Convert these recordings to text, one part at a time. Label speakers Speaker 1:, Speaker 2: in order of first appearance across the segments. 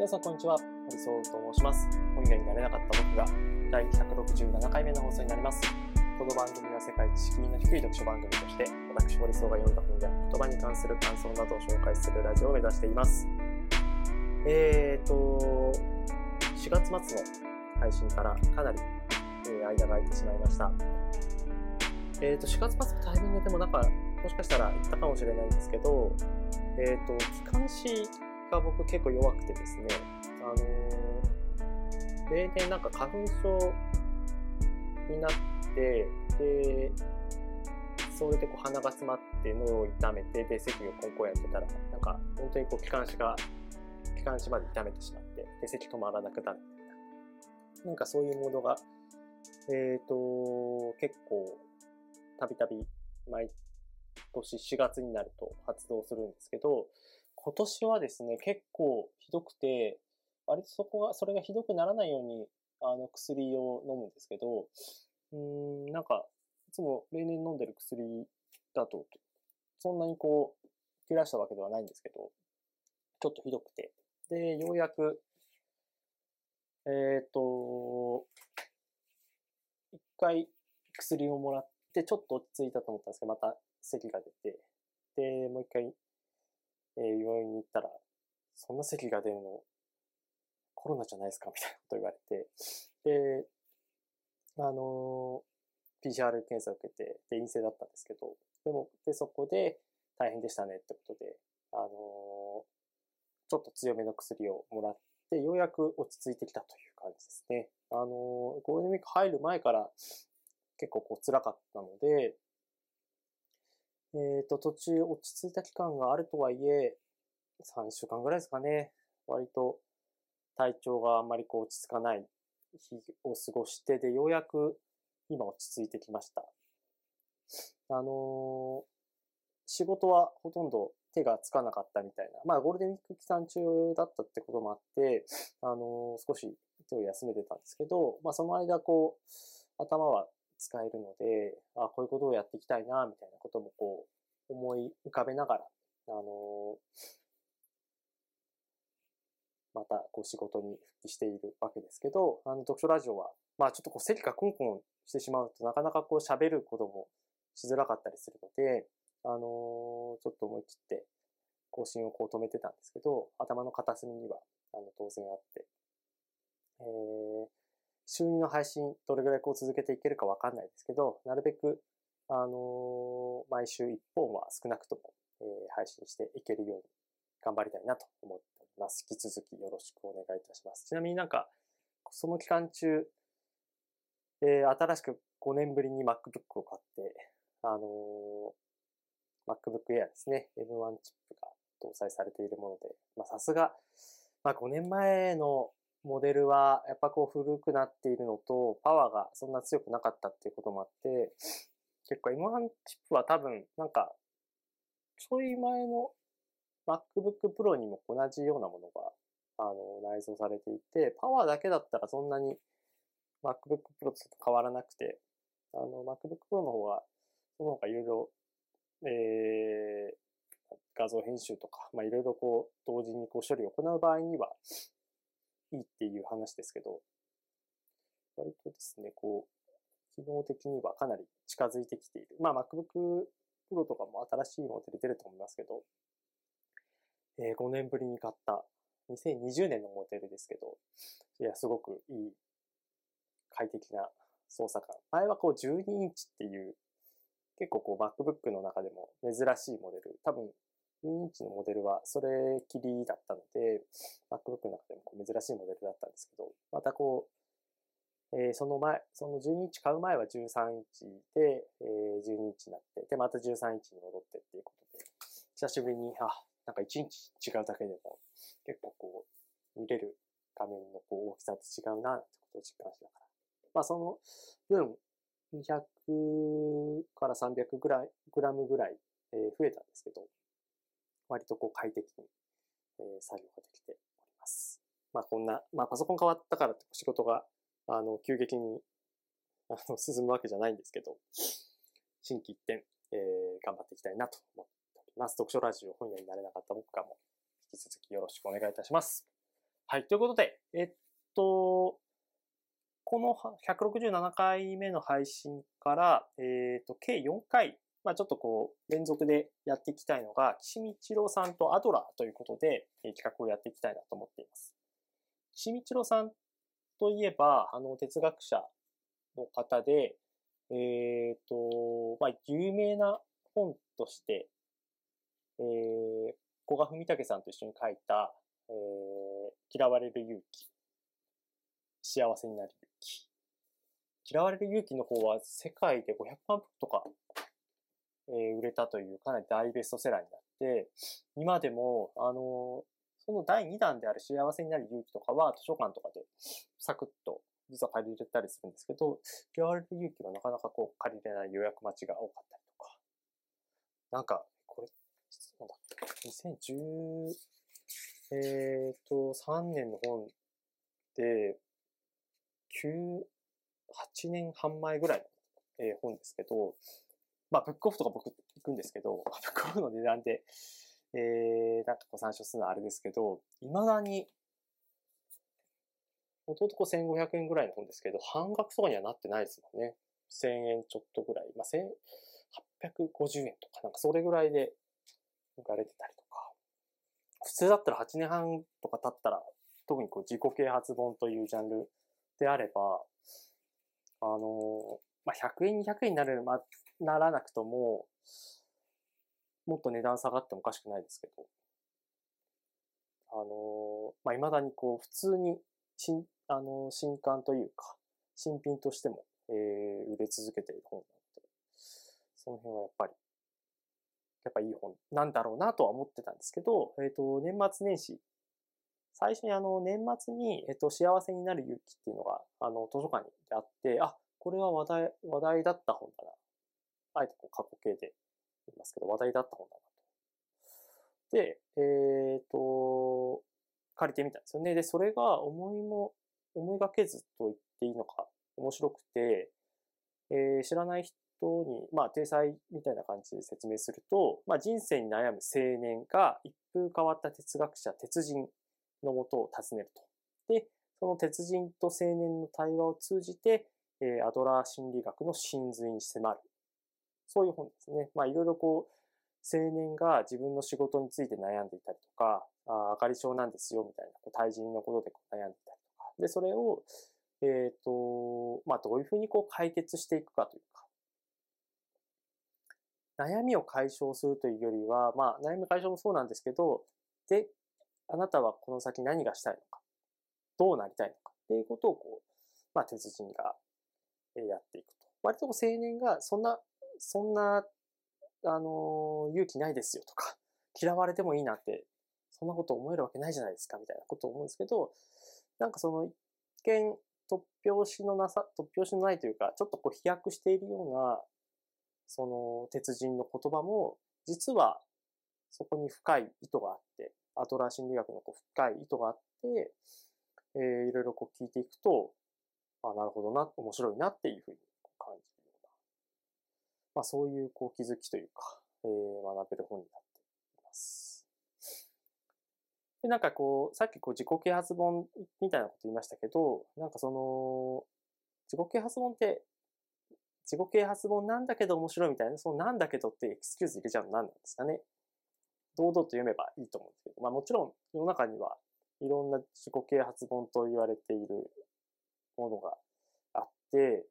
Speaker 1: 皆さんこんにちは。ハリソーと申します。本屋になれなかった僕が第167回目の放送になります。この番組は世界一敷居の低い読書番組として、私、森荘が読んだ本や言葉に関する感想などを紹介するラジオを目指しています。えーと、4月末の配信からかなり、え間が空いてしまいました。えーと、4月末のタイミングでもなんか、もしかしたら言ったかもしれないんですけど、えーと、機関誌が僕結構弱くてですね、あのー例年なんか花粉症になって、で、それでこう鼻が詰まって喉を痛めて、で、咳をコンコンやってたら、なんか本当にこう気管支が、気管支まで痛めてしまって、で、咳止まらなくなるみたいな。なんかそういうモードが、えっ、と、結構、たびたび毎年4月になると発動するんですけど、今年はですね、結構ひどくて、割とそこが、それがひどくならないように、あの、薬を飲むんですけど、うん、なんか、いつも例年飲んでる薬だと、そんなにこう、切らしたわけではないんですけど、ちょっとひどくて。で、ようやく、えっ、と、一回薬をもらって、ちょっと落ち着いたと思ったんですけど、また咳が出て、で、もう一回、えー病院に行ったら、そんな咳が出るの、コロナじゃないですかみたいなこと言われて、で、あのー PCR 検査を受けて、で、陰性だったんですけど、でも、で、そこで大変でしたねってことで、あのーちょっと強めの薬をもらって、ようやく落ち着いてきたという感じですね。あのーゴールデンウィーク入る前から結構こう辛かったので、えっ、と、途中落ち着いた期間があるとはいえ、3週間ぐらいですかね。割と体調があんまりこう落ち着かない日を過ごして、で、ようやく今落ち着いてきました。あのー仕事はほとんど手がつかなかったみたいな。まあ、ゴールデンウィーク期間中だったってこともあって、あのー少し手を休めてたんですけど、まあ、その間こう、頭は使えるので、あこういうことをやっていきたいな、みたいなこともこう、思い浮かべながら、あのまたこう仕事に復帰しているわけですけど、あの読書ラジオは、まあちょっとこう席がコンコンしてしまうとなかなかこう喋ることもしづらかったりするので、あのちょっと思い切って更新をこう止めてたんですけど、頭の片隅にはあの当然あって、えー週2の配信どれぐらいこう続けていけるかわかんないですけど、なるべく、あのー毎週1本は少なくとも、えー配信していけるように頑張りたいなと思っております。引き続きよろしくお願いいたします。ちなみになんか、その期間中、えー新しく5年ぶりに MacBook を買って、あのー MacBook Air ですね、M1 チップが搭載されているもので、まあさすが、まあ5年前のモデルはやっぱこう古くなっているのと、パワーがそんな強くなかったっていうこともあって、結構 M1 チップは多分なんか、ちょい前の MacBook Pro にも同じようなものが、あの、内蔵されていて、パワーだけだったらそんなに MacBook Pro と変わらなくて、あの、MacBook Pro の方が、その他いろいろ、えー、画像編集とか、まあ、いろいろこう、同時にこう処理を行う場合には、いいっていう話ですけど、割とですね、こう、機能的にはかなり近づいてきている。まあ、MacBook Pro とかも新しいモデル出ると思いますけど、えー5年ぶりに買った2020年のモデルですけど、いや、すごくいい、快適な操作感。前はこう12インチっていう、結構こう MacBook の中でも珍しいモデル。多分、12インチのモデルはそれきりだったので、MacBook の中でも珍しいモデルだったんですけど、またこう、えーその前、その12インチ買う前は13インチで、えー12インチになって、で、また13インチに戻ってっていうことで、久しぶりに、あ、なんか1インチ違うだけでも、結構こう、見れる画面のこう大きさと違うな、ってことを実感しながら。まあその分、200から300グラグラムぐらい、えー増えたんですけど、割とこう快適に、え作業ができております。まあこんな、まあパソコン変わったからって仕事が、あの、急激に、あの、進むわけじゃないんですけど、新規一点、えー頑張っていきたいなと思っております。読書ラジオ本屋になれなかった僕からも引き続きよろしくお願いいたします。はい。ということで、えっと、この167回目の配信から、えっと、計4回、まあちょっとこう、連続でやっていきたいのが、岸見一郎さんとアドラーということで、え企画をやっていきたいなと思っています。岸見一郎さんといえば、あの、哲学者の方で、えっ、と、まあ、有名な本として、えー、古賀文武さんと一緒に書いた、えー、嫌われる勇気、幸せになる勇気。嫌われる勇気の方は世界で500万部とか、えー、売れたというかなり大ベストセラーになって、今でも、あの、その第2弾である幸せになる勇気とかは図書館とかでサクッと実は借りれたりするんですけど、嫌われる勇気はなかなかこう借りれない予約待ちが多かったりとか。なんか、これ、なんだっ2010、えっ、ー、と、3年の本で、9、8年半前ぐらいの、えー、本ですけど、まあ、ブックオフとか僕行くんですけど、ブックオフの値段で、えー、なんかこう参照するのはあれですけど、未だに、もともとこう1500円ぐらいの本ですけど、半額とかにはなってないですもんね。1000円ちょっとぐらい。まあ、1850円とか、なんかそれぐらいで売られてたりとか。普通だったら8年半とか経ったら、特にこう自己啓発本というジャンルであれば、あの、まあ、100円、200円になる、ま、ならなくとも、もっと値段下がってもおかしくないですけど、あの、まあ、未だにこう、普通に、新、あの、新刊というか、新品としても、えー、売れ続けている本なので、その辺はやっぱり、やっぱいい本なんだろうなとは思ってたんですけど、えっ、ー、と、年末年始、最初にあの、年末に、えっ、ー、と、幸せになる勇気っていうのが、あの、図書館にあって、あ、これは話題、話題だった本だな。あえてこう過去形で言いますけど、話題だった本だなと。で、えっ、ー、と、借りてみたんですよね。で、それが思いも、思いがけずと言っていいのか、面白くて、えー、知らない人に、まあ、体裁みたいな感じで説明すると、まあ、人生に悩む青年が一風変わった哲学者、鉄人のもとを訪ねると。で、その鉄人と青年の対話を通じて、えー、アドラー心理学の真髄に迫る。そういう本ですね。まあ、いろいろこう、青年が自分の仕事について悩んでいたりとか、ああかり症なんですよ、みたいな、対人のことでこう悩んでいたりとか。で、それを、えっ、ー、と、まあ、どういうふうにこう解決していくかというか、悩みを解消するというよりは、まあ、悩み解消もそうなんですけど、で、あなたはこの先何がしたいのか、どうなりたいのかっていうことをこう、まあ、鉄人がやっていくと。割と青年が、そんな、そんな、あの、勇気ないですよとか、嫌われてもいいなって、そんなこと思えるわけないじゃないですか、みたいなことを思うんですけど、なんかその一見、突拍子のなさ、突拍子のないというか、ちょっとこう飛躍しているような、その鉄人の言葉も、実はそこに深い意図があって、アトラー心理学のこう深い意図があって、えー、いろいろこう聞いていくと、あ、なるほどな、面白いなっていうふうに、まあそういうこう気づきというか、えー、学べる本になっています。で、なんかこう、さっきこう自己啓発本みたいなこと言いましたけど、なんかその、自己啓発本って、自己啓発本なんだけど面白いみたいな、そのなんだけどってエクスキューズ入れちゃうの何なんですかね。堂々と読めばいいと思うんですけど、まあもちろん世の中にはいろんな自己啓発本と言われているものがあって、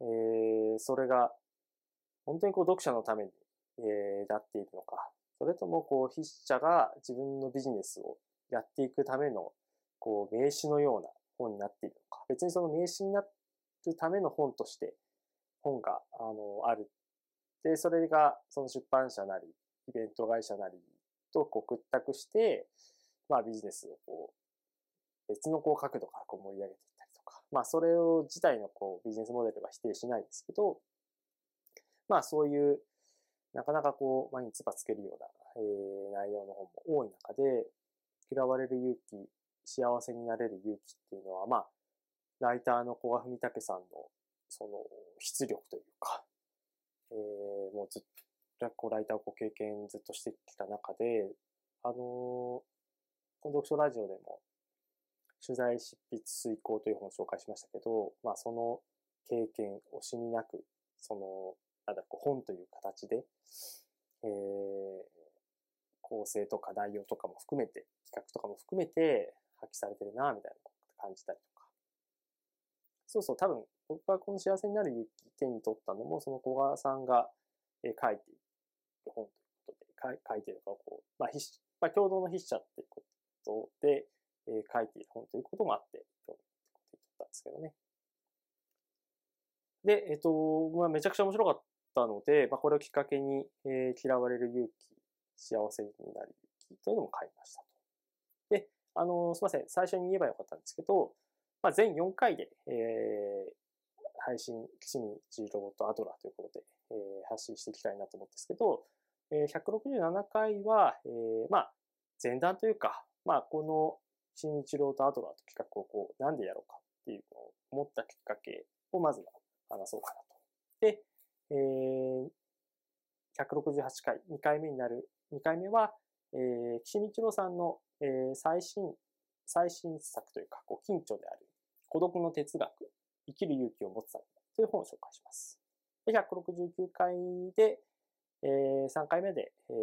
Speaker 1: えー、それが本当にこう読者のために、えー、なっているのか、それともこう筆者が自分のビジネスをやっていくためのこう名刺のような本になっているのか、別にその名刺になるための本として本があのある。で、それがその出版社なり、イベント会社なりとこう屈託して、まあビジネスをこう別のこう角度からこう盛り上げていったりとか、まあそれを自体のこうビジネスモデルは否定しないですけど、まあそういうなかなかこう毎日ばつけるような、えー、内容の本も多い中で、嫌われる勇気、幸せになれる勇気っていうのは、まあ、ライターの古賀文武さんのその出力というか、えー、もうずっとこうライターをこう経験ずっとしてきた中で、あのー、この読書ラジオでも取材執筆遂行という本を紹介しましたけど、まあその経験、惜しみなく、その、なんだろう、本という形で、えー、構成とか内容とかも含めて、企画とかも含めて発揮されてるな、みたいな感じたりとか。そうそう、多分、僕がこの幸せになる勇気手に取ったのも、その小川さんが、え書いている本ということで、か書いているかをこう、まあ、筆まあ、共同の筆者っていうことで、え書いている本ということもあって、今日、ってことに取ったんですけどね。で、えっと、まあ、めちゃくちゃ面白かったので、まあ、これをきっかけに、えー、嫌われる勇気、幸せになる勇気というのも買いましたと。で、あの、すいません。最初に言えばよかったんですけど、まあ、全4回で、えー、配信、岸見ロボットアドラということで、えー、発信していきたいなと思うんですけど、えー、167回は、えー、まあ、前段というか、まあ、この新日郎とアドラーと企画をこう、なんでやろうかっていうのを思ったきっかけをまずは話そうかなと。で、えー、168回、2回目になる、2回目は、えー、岸道郎さんの、えー、最新、最新作というか、こう、近所である、孤独の哲学、生きる勇気を持つためという本を紹介します。で、169回で、えー、3回目で、えー、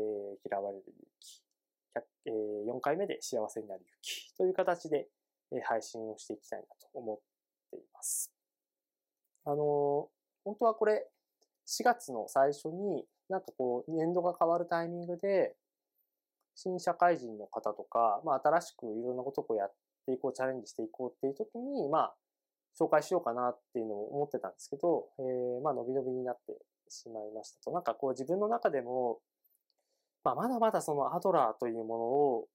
Speaker 1: 嫌われる勇気、えー、4回目で幸せになる勇気という形で、えー、配信をしていきたいなと思っています。あのー、本当はこれ、4月の最初に、なんかこう、年度が変わるタイミングで、新社会人の方とか、まあ、新しくいろんなことをやっていこう、チャレンジしていこうっていう時に、まあ、紹介しようかなっていうのを思ってたんですけど、えー、まあ、伸び伸びになってしまいましたと。なんかこう、自分の中でも、まあ、まだまだそのアドラーというものを、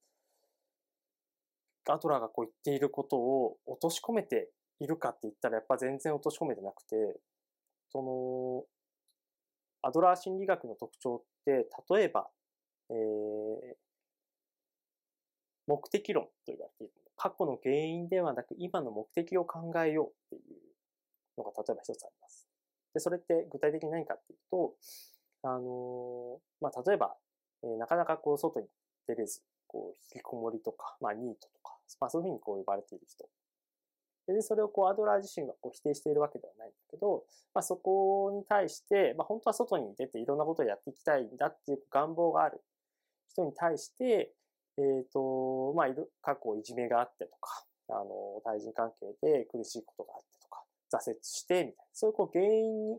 Speaker 1: アドラーがこう言っていることを落とし込めているかって言ったらやっぱ全然落とし込めてなくて、その、アドラー心理学の特徴って、例えば、えー、目的論と言われている。過去の原因ではなく、今の目的を考えようっていうのが例えば一つあります。で、それって具体的に何かっていうと、あのー、まあ、例えば、えー、なかなかこう、外に出れず、こう、引きこもりとか、まあ、ニートとか、まあ、そういうふうにこう呼ばれている人で、それをこうアドラー自身がこう否定しているわけではないんだけど、まあ、そこに対して、まあ、本当は外に出ていろんなことをやっていきたいんだっていう願望がある人に対して、えっ、ー、と、まあ、過去いじめがあってとか、あの、対人関係で苦しいことがあってとか、挫折して、みたいな、そういうこう原因に、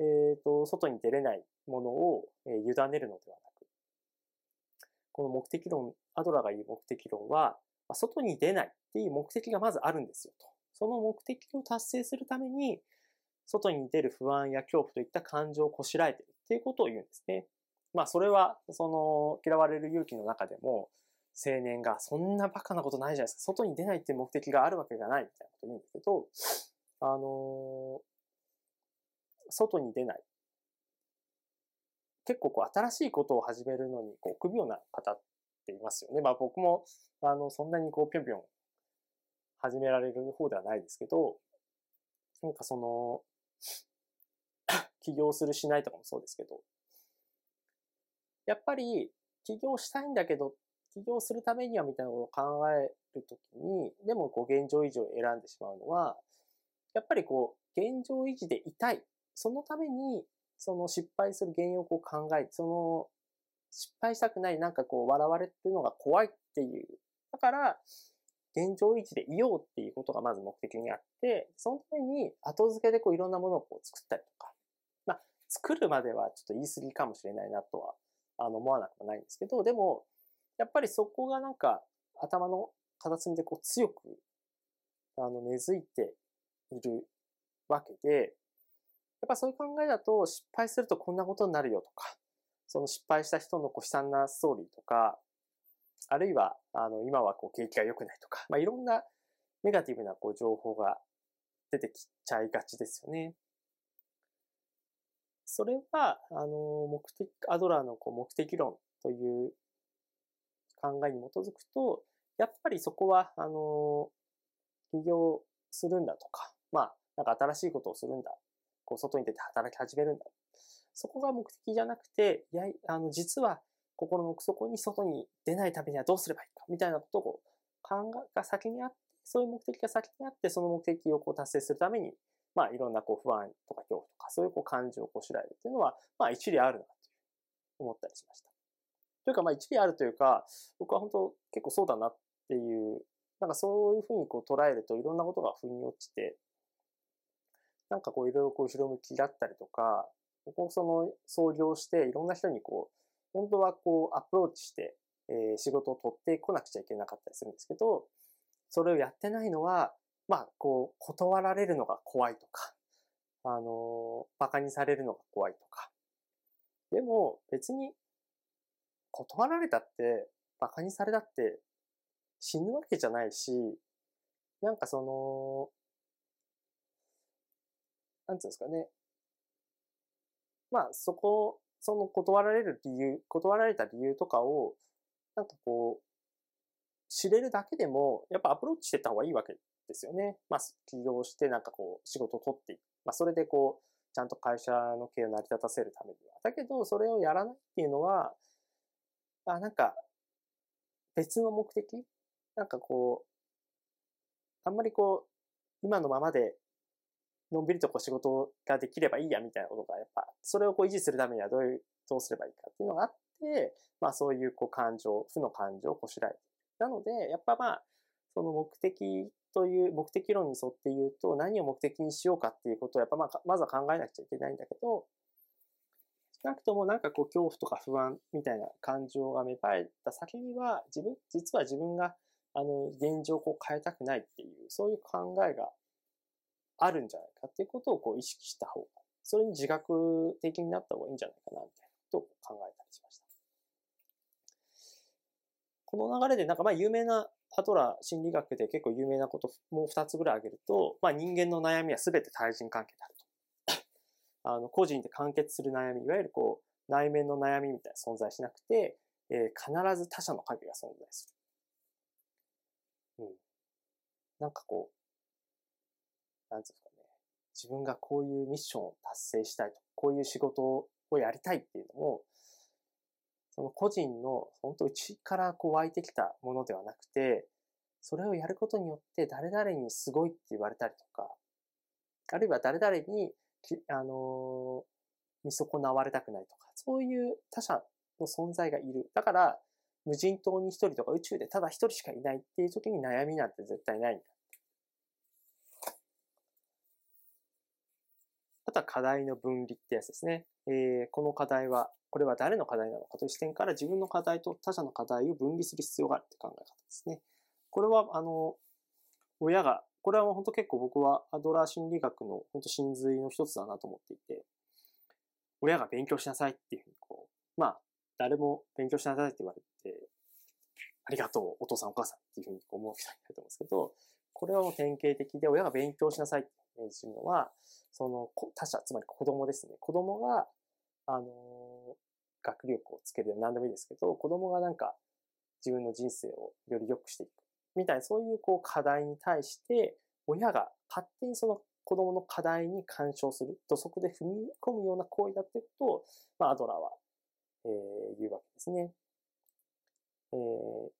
Speaker 1: えっ、ー、と、外に出れないものを、え、委ねるのではなく、この目的論、アドラーが言う目的論は、外に出ないっていう目的がまずあるんですよと。その目的を達成するために、外に出る不安や恐怖といった感情をこしらえてるっていうことを言うんですね。まあそれは、その嫌われる勇気の中でも、青年がそんなバカなことないじゃないですか。外に出ないっていう目的があるわけがないみたいなこと言うんですけど、あの、外に出ない。結構こう新しいことを始めるのにこう臆病な方っていますよね。まあ僕も、あの、そんなにこうぴょんぴょん始められる方ではないですけど、なんかその、起業するしないとかもそうですけど、やっぱり起業したいんだけど、起業するためにはみたいなことを考えるときに、でもこう現状維持を選んでしまうのは、やっぱりこう現状維持でいたい。そのために、その失敗する原因をこう考えて、その失敗したくない、なんかこう笑われてるのが怖いっていう。だから、現状維持でいようっていうことがまず目的にあって、そのために後付けでこういろんなものをこう作ったりとか、まあ、作るまではちょっと言い過ぎかもしれないなとは、あの、思わなくもないんですけど、でも、やっぱりそこがなんか頭の片隅でこう強く、あの、根付いているわけで、やっぱそういう考えだと失敗するとこんなことになるよとか、その失敗した人のこう悲惨なストーリーとか、あるいは、あの、今はこう景気が良くないとか、まあ、いろんなネガティブなこう情報が出てきちゃいがちですよね。それは、あの、目的、アドラーのこう目的論という考えに基づくと、やっぱりそこは、あの、起業するんだとか、まあ、なんか新しいことをするんだ。こう、外に出て働き始めるんだ。そこが目的じゃなくて、いや、あの、実は心の奥底に外に出ないためにはどうすればいいか、みたいなことを考えが先にあってそういう目的が先にあって、その目的をこう達成するために、まあいろんなこう不安とか恐怖とか、そういうこう感情をこうしらえるっていうのは、まあ一理あるなと思ったりしました。というかまあ一理あるというか、僕は本当結構そうだなっていう、なんかそういうふうにこう捉えるといろんなことが腑に落ちて、なんかこういろいろこう後ろ向きだったりとか、ここその創業していろんな人にこう、本当はこうアプローチして、えー、仕事を取ってこなくちゃいけなかったりするんですけど、それをやってないのは、まあ、こう、断られるのが怖いとか、あの、馬鹿にされるのが怖いとか。でも、別に、断られたって、馬鹿にされたって死ぬわけじゃないし、なんかその、なんつうんですかね。まあ、そこ、その断られる理由、断られた理由とかを、なんかこう、知れるだけでも、やっぱアプローチしてった方がいいわけですよね。まあ、起業してなんかこう、仕事を取っていく。まあ、それでこう、ちゃんと会社の経営を成り立たせるためには。だけど、それをやらないっていうのは、あ、なんか、別の目的？なんかこう、あんまりこう、今のままでのんびりとこう仕事ができればいいやみたいなことが、やっぱ、それをこう維持するためにはどういう、どうすればいいかっていうのがあって、まあそういうこう感情、負の感情をこしらえて。なので、やっぱまあ、その目的という、目的論に沿って言うと、何を目的にしようかっていうことをやっぱまあ、まずは考えなくちゃいけないんだけど、少なくともなんかこう恐怖とか不安みたいな感情が芽生えた先には、自分、実は自分があの、現状をこう変えたくないっていう、そういう考えがあるんじゃないかっていうことをこう意識した方が、それに自覚的になった方がいいんじゃないかな、みたいなことを考えたりしました。この流れでなんかまあ有名なアトラ心理学で結構有名なこともう二つぐらい挙げると、まあ人間の悩みは全て対人関係であると。あの、個人で完結する悩み、いわゆるこう、内面の悩みみたいな存在しなくて、えー、必ず他者の影が存在する。うん。なんかこう、なんですかね。自分がこういうミッションを達成したいと、こういう仕事をやりたいっていうのも、その個人の本当内からこう湧いてきたものではなくて、それをやることによって誰々にすごいって言われたりとか、あるいは誰々に、あの見損なわれたくないとか、そういう他者の存在がいる。だから、無人島に一人とか宇宙でただ一人しかいないっていう時に悩みなんて絶対ないんだ。あとは課題の分離ってやつですね。えー、この課題はこれは誰の課題なのかという視点から自分の課題と他者の課題を分離する必要があるって考え方ですね。これは、あの、親が、これは本当結構僕はアドラー心理学の本当真髄の一つだなと思っていて、親が勉強しなさいっていうふうにこう、まあ、誰も勉強しなさいって言われて、ありがとう、お父さんお母さんっていうふうに思う人いると思うんですけど、これはもう典型的で、親が勉強しなさいってメージするのは、その他者、つまり子供ですね。子供があの、学力をつける何でもいいですけど、子供がなんか自分の人生をより良くしていく。みたいな、そういうこう課題に対して、親が勝手にその子供の課題に干渉する、土足で踏み込むような行為だっていうことを、まあ、アドラーは、えー、言うわけですね。えー、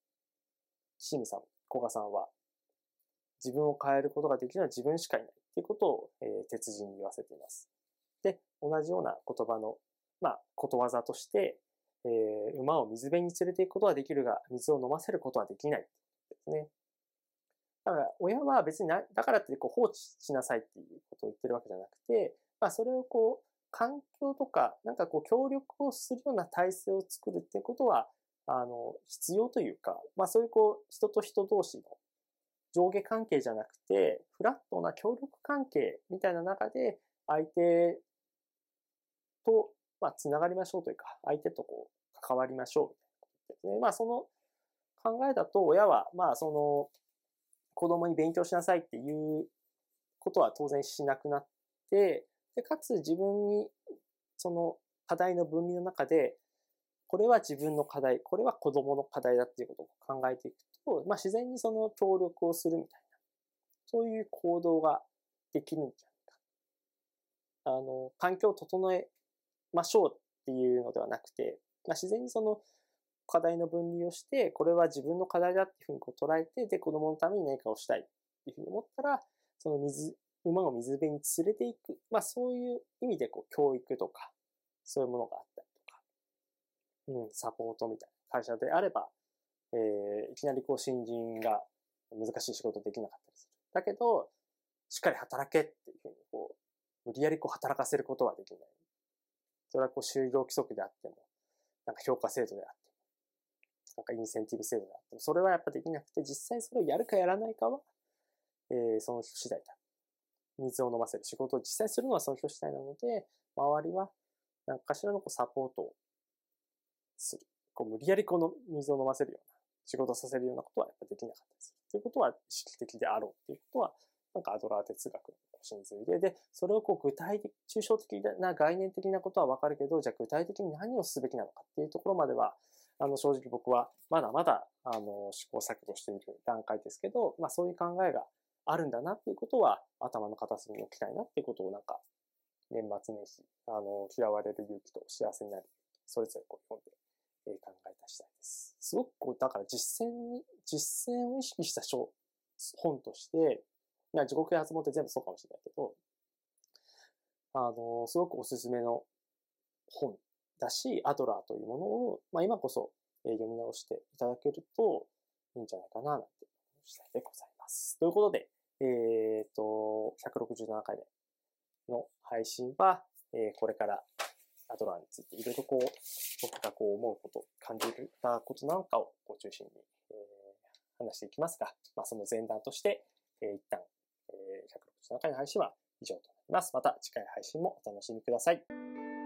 Speaker 1: 岸見さん、古賀さんは、自分を変えることができるのは自分しかいないということを、えー、鉄人に言わせています。で、同じような言葉のまあ、ことわざとして、えー、馬を水辺に連れて行くことはできるが、水を飲ませることはできないですね。だから、親は別にな、だからってこう放置しなさいっていうことを言ってるわけじゃなくて、まあ、それをこう、環境とか、なんかこう、協力をするような体制を作るっていうことは、あの、必要というか、まあ、そういうこう、人と人同士の上下関係じゃなくて、フラットな協力関係みたいな中で、相手とまあ、つながりましょうというか、相手とこう、関わりましょうですね。まあ、その考えだと、親は、まあ、その、子供に勉強しなさいっていうことは当然しなくなって、で、かつ自分に、その課題の分離の中で、これは自分の課題、これは子供の課題だっていうことを考えていくと、まあ、自然にその協力をするみたいな、そういう行動ができるんじゃないか。あの、環境を整えましょうっていうのではなくて、まあ、自然にその課題の分離をして、これは自分の課題だっていうふうにこう捉えて、で、子供のために何かをしたい。っていうふうに思ったら、その水、馬を水辺に連れていく。まあそういう意味でこう教育とか、そういうものがあったりとか、うん、サポートみたいな会社であれば、えー、いきなりこう新人が難しい仕事できなかったりする。だけど、しっかり働けっていうふうにこう、無理やりこう働かせることはできない。それはこう就業規則であっても、なんか評価制度であっても、なんかインセンティブ制度であっても、それはやっぱできなくて、実際それをやるかやらないかは、えー、その人次第だ。水を飲ませる仕事を実際するのはその人次第なので、周りは何かしらのこうサポートをする。こう無理やりこの水を飲ませるような、仕事させるようなことはやっぱできなかったです。ということは意識的であろうっていうことは、なんかアドラー哲学の真髄で、で、それをこう具体的、抽象的な概念的なことはわかるけど、じゃあ具体的に何をすべきなのかっていうところまでは、あの、正直僕はまだまだ、あの、試行錯誤している段階ですけど、まあそういう考えがあるんだなっていうことは頭の片隅に置きたいなっていうことをなんか、年末年始、あの、嫌われる勇気と幸せになる、それぞれこう読んで、え、考えた次第です。すごくこう、だから実践に、実践を意識した書、本として、まあ、自己啓発本って全部そうかもしれないけど、あの、すごくおすすめの本だし、アドラーというものを、まあ、今こそ、え、読み直していただけるといいんじゃないかな、なんて思う次第でございます。ということで、えっ、ー、と、167回目の配信は、えー、これからアドラーについていろいろこう、僕がこう思うこと、感じたことなんかをこう中心に、えー、話していきますが、まあ、その前段として、えー、一旦、えー、167回の配信は以上となります。また次回配信もお楽しみください。